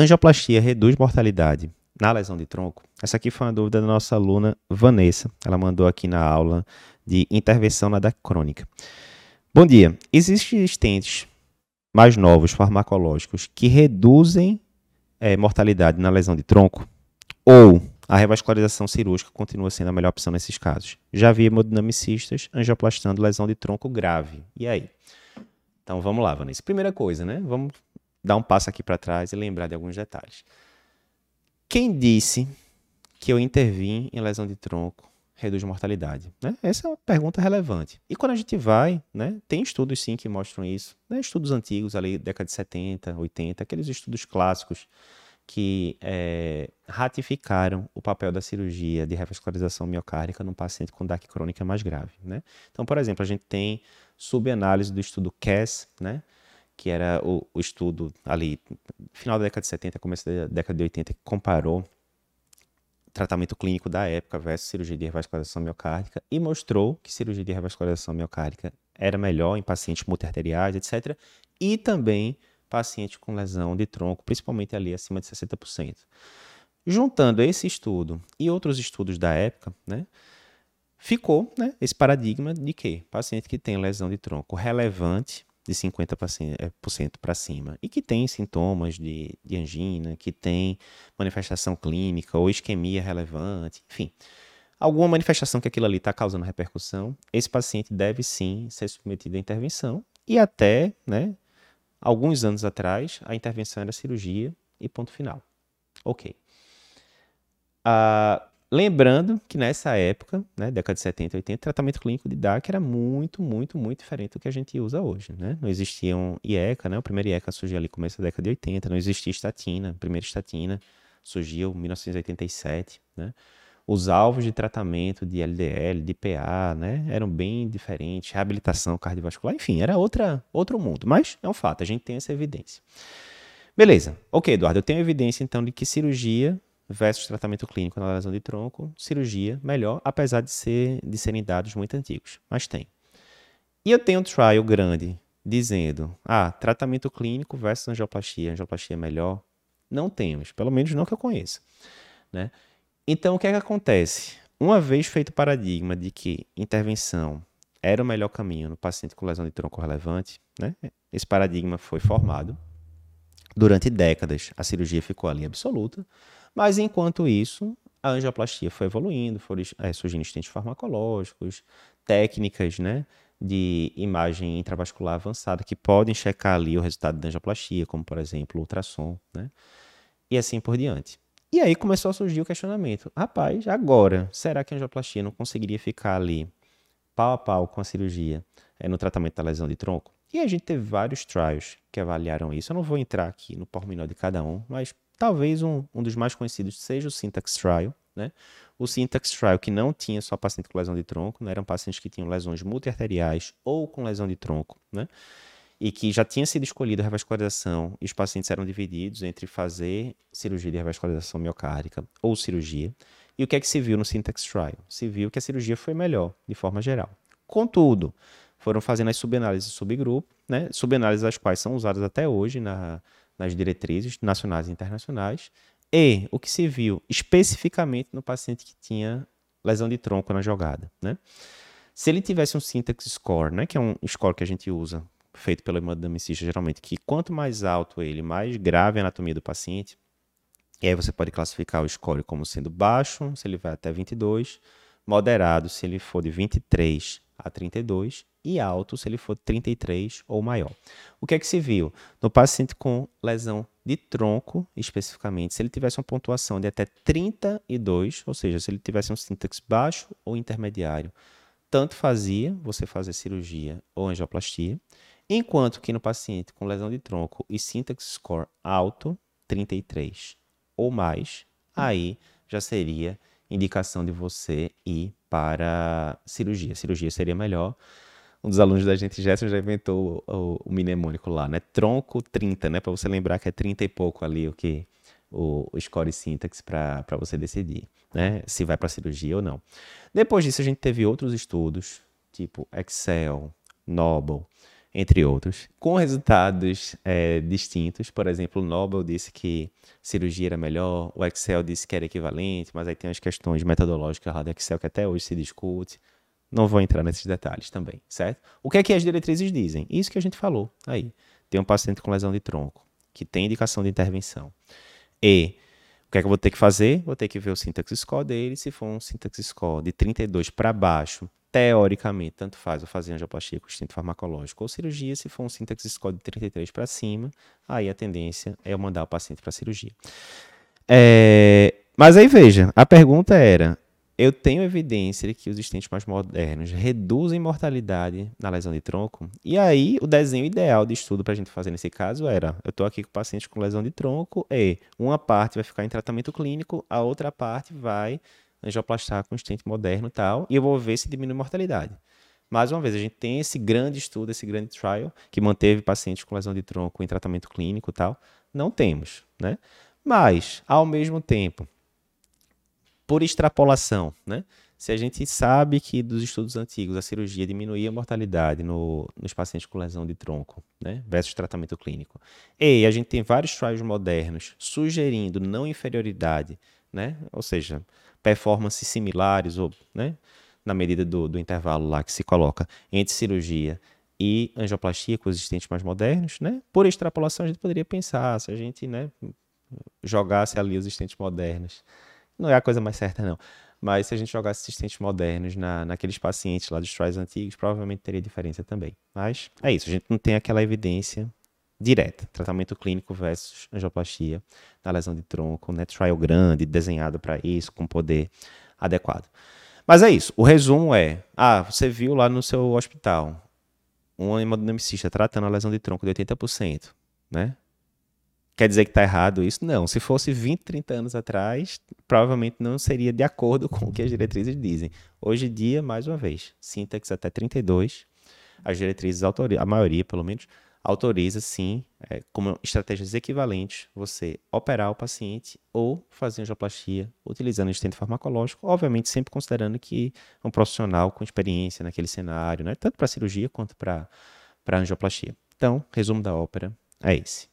Angioplastia reduz mortalidade na lesão de tronco? Essa aqui foi uma dúvida da nossa aluna Vanessa. Ela mandou aqui na aula de intervenção na DEC crônica. Bom dia. Existem estentes mais novos farmacológicos que reduzem é, mortalidade na lesão de tronco? Ou a revascularização cirúrgica continua sendo a melhor opção nesses casos? Já vi hemodinamicistas angioplastando lesão de tronco grave. E aí? Então vamos lá, Vanessa. Primeira coisa, né? Vamos dar um passo aqui para trás e lembrar de alguns detalhes. Quem disse que eu intervim em lesão de tronco reduz mortalidade? Né? Essa é uma pergunta relevante. E quando a gente vai, né, tem estudos sim que mostram isso, né, estudos antigos, ali, década de 70, 80, aqueles estudos clássicos que é, ratificaram o papel da cirurgia de revascularização miocárdica num paciente com DAC crônica mais grave. Né? Então, por exemplo, a gente tem subanálise do estudo CAS, né? Que era o, o, estudo ali, final da década de 70, começo da década de 80, que comparou tratamento clínico da época versus cirurgia de revascularização miocárdica e mostrou que cirurgia de revascularização miocárdica era melhor em pacientes multiarteriais, etc. E também pacientes com lesão de tronco, principalmente ali acima de 60%. Juntando esse estudo e outros estudos da época, né, ficou né, esse paradigma de que paciente que tem lesão de tronco relevante de 50% para cima e que tem sintomas de, de angina, que tem manifestação clínica ou isquemia relevante, enfim, alguma manifestação que aquilo ali está causando repercussão, esse paciente deve sim ser submetido à intervenção e até, né, alguns anos atrás, a intervenção era cirurgia e ponto final. Ok. Uh, Lembrando que nessa época, né, década de 70, 80, o tratamento clínico de DAC era muito, muito, muito diferente do que a gente usa hoje. Né? Não existia um IECA, né? o primeiro IECA surgiu ali no começo da década de 80, não existia estatina, a primeira estatina surgiu em 1987. Né? Os alvos de tratamento de LDL, de PA, né, eram bem diferentes, reabilitação cardiovascular, enfim, era outra, outro mundo. Mas é um fato, a gente tem essa evidência. Beleza, ok, Eduardo, eu tenho evidência então de que cirurgia versus tratamento clínico na lesão de tronco, cirurgia melhor, apesar de, ser, de serem dados muito antigos, mas tem. E eu tenho um trial grande dizendo, ah, tratamento clínico versus angioplastia, angioplastia é melhor? Não temos, pelo menos não que eu conheça. Né? Então, o que é que acontece? Uma vez feito o paradigma de que intervenção era o melhor caminho no paciente com lesão de tronco relevante, né? esse paradigma foi formado. Durante décadas, a cirurgia ficou ali absoluta, mas enquanto isso, a angioplastia foi evoluindo, foram é, surgindo estentes farmacológicos, técnicas né, de imagem intravascular avançada que podem checar ali o resultado da angioplastia, como por exemplo o ultrassom, né? E assim por diante. E aí começou a surgir o questionamento: rapaz, agora, será que a angioplastia não conseguiria ficar ali pau a pau com a cirurgia é, no tratamento da lesão de tronco? E a gente teve vários trials que avaliaram isso. Eu não vou entrar aqui no pormenor de cada um, mas Talvez um, um dos mais conhecidos seja o Syntax Trial. Né? O Syntax Trial, que não tinha só paciente com lesão de tronco, né? eram pacientes que tinham lesões multiarteriais ou com lesão de tronco, né? e que já tinha sido escolhida a revascularização, e os pacientes eram divididos entre fazer cirurgia de revascularização miocárdica ou cirurgia. E o que é que se viu no Syntax Trial? Se viu que a cirurgia foi melhor, de forma geral. Contudo, foram fazendo as subanálises subgrupo, né? subanálises as quais são usadas até hoje na nas diretrizes nacionais e internacionais, e o que se viu especificamente no paciente que tinha lesão de tronco na jogada. Né? Se ele tivesse um syntax score, né, que é um score que a gente usa, feito pelo hemodinamicista geralmente, que quanto mais alto ele, mais grave a anatomia do paciente, e aí você pode classificar o score como sendo baixo, se ele vai até 22, moderado, se ele for de 23 a 32, e alto se ele for 33 ou maior. O que é que se viu? No paciente com lesão de tronco, especificamente, se ele tivesse uma pontuação de até 32, ou seja, se ele tivesse um sintaxe baixo ou intermediário, tanto fazia você fazer cirurgia ou angioplastia, enquanto que no paciente com lesão de tronco e sintaxe score alto, 33 ou mais, aí já seria indicação de você ir para cirurgia. Cirurgia seria melhor um dos alunos da gente, Gerson, já inventou o, o, o mnemônico lá, né? Tronco 30, né? Para você lembrar que é 30 e pouco ali o que o, o score syntax para você decidir, né? Se vai para cirurgia ou não. Depois disso, a gente teve outros estudos, tipo Excel, Noble, entre outros, com resultados é, distintos. Por exemplo, o Nobel disse que cirurgia era melhor, o Excel disse que era equivalente, mas aí tem as questões metodológicas lá do Excel que até hoje se discute. Não vou entrar nesses detalhes também, certo? O que é que as diretrizes dizem? Isso que a gente falou aí. Tem um paciente com lesão de tronco, que tem indicação de intervenção. E o que é que eu vou ter que fazer? Vou ter que ver o syntax score dele. Se for um syntax score de 32 para baixo, teoricamente, tanto faz eu fazer angioplastia com instinto farmacológico ou cirurgia, se for um sintaxe score de 33 para cima, aí a tendência é eu mandar o paciente para cirurgia. É, mas aí veja, a pergunta era: eu tenho evidência de que os estentes mais modernos reduzem mortalidade na lesão de tronco? E aí, o desenho ideal de estudo para a gente fazer nesse caso era: eu estou aqui com pacientes com lesão de tronco, e uma parte vai ficar em tratamento clínico, a outra parte vai angioplastar com estente moderno e tal, e eu vou ver se diminui a mortalidade. Mais uma vez, a gente tem esse grande estudo, esse grande trial, que manteve pacientes com lesão de tronco em tratamento clínico e tal. Não temos, né? Mas, ao mesmo tempo, por extrapolação, né? Se a gente sabe que dos estudos antigos a cirurgia diminuía a mortalidade no, nos pacientes com lesão de tronco, né, versus tratamento clínico, e a gente tem vários trials modernos sugerindo não inferioridade, né, ou seja, performances similares, ou, né, na medida do, do intervalo lá que se coloca entre cirurgia e angioplastia com os existentes mais modernos, né? Por extrapolação, a gente poderia pensar, se a gente, né, jogasse ali os existentes modernos, não é a coisa mais certa, não. Mas se a gente jogasse assistentes modernos na, naqueles pacientes lá dos trials antigos, provavelmente teria diferença também. Mas é isso, a gente não tem aquela evidência direta, tratamento clínico versus angioplastia na lesão de tronco, né? Trial grande, desenhado para isso, com poder adequado. Mas é isso. O resumo é: ah, você viu lá no seu hospital um hemodinamicista tratando a lesão de tronco de 80%, né? Quer dizer que está errado isso? Não. Se fosse 20, 30 anos atrás, provavelmente não seria de acordo com o que as diretrizes dizem. Hoje em dia, mais uma vez, sintaxe até 32, as diretrizes, a maioria pelo menos, autoriza, sim, é, como estratégias equivalentes, você operar o paciente ou fazer angioplastia utilizando o estente farmacológico, obviamente sempre considerando que é um profissional com experiência naquele cenário, né, tanto para cirurgia quanto para angioplastia. Então, resumo da ópera é esse.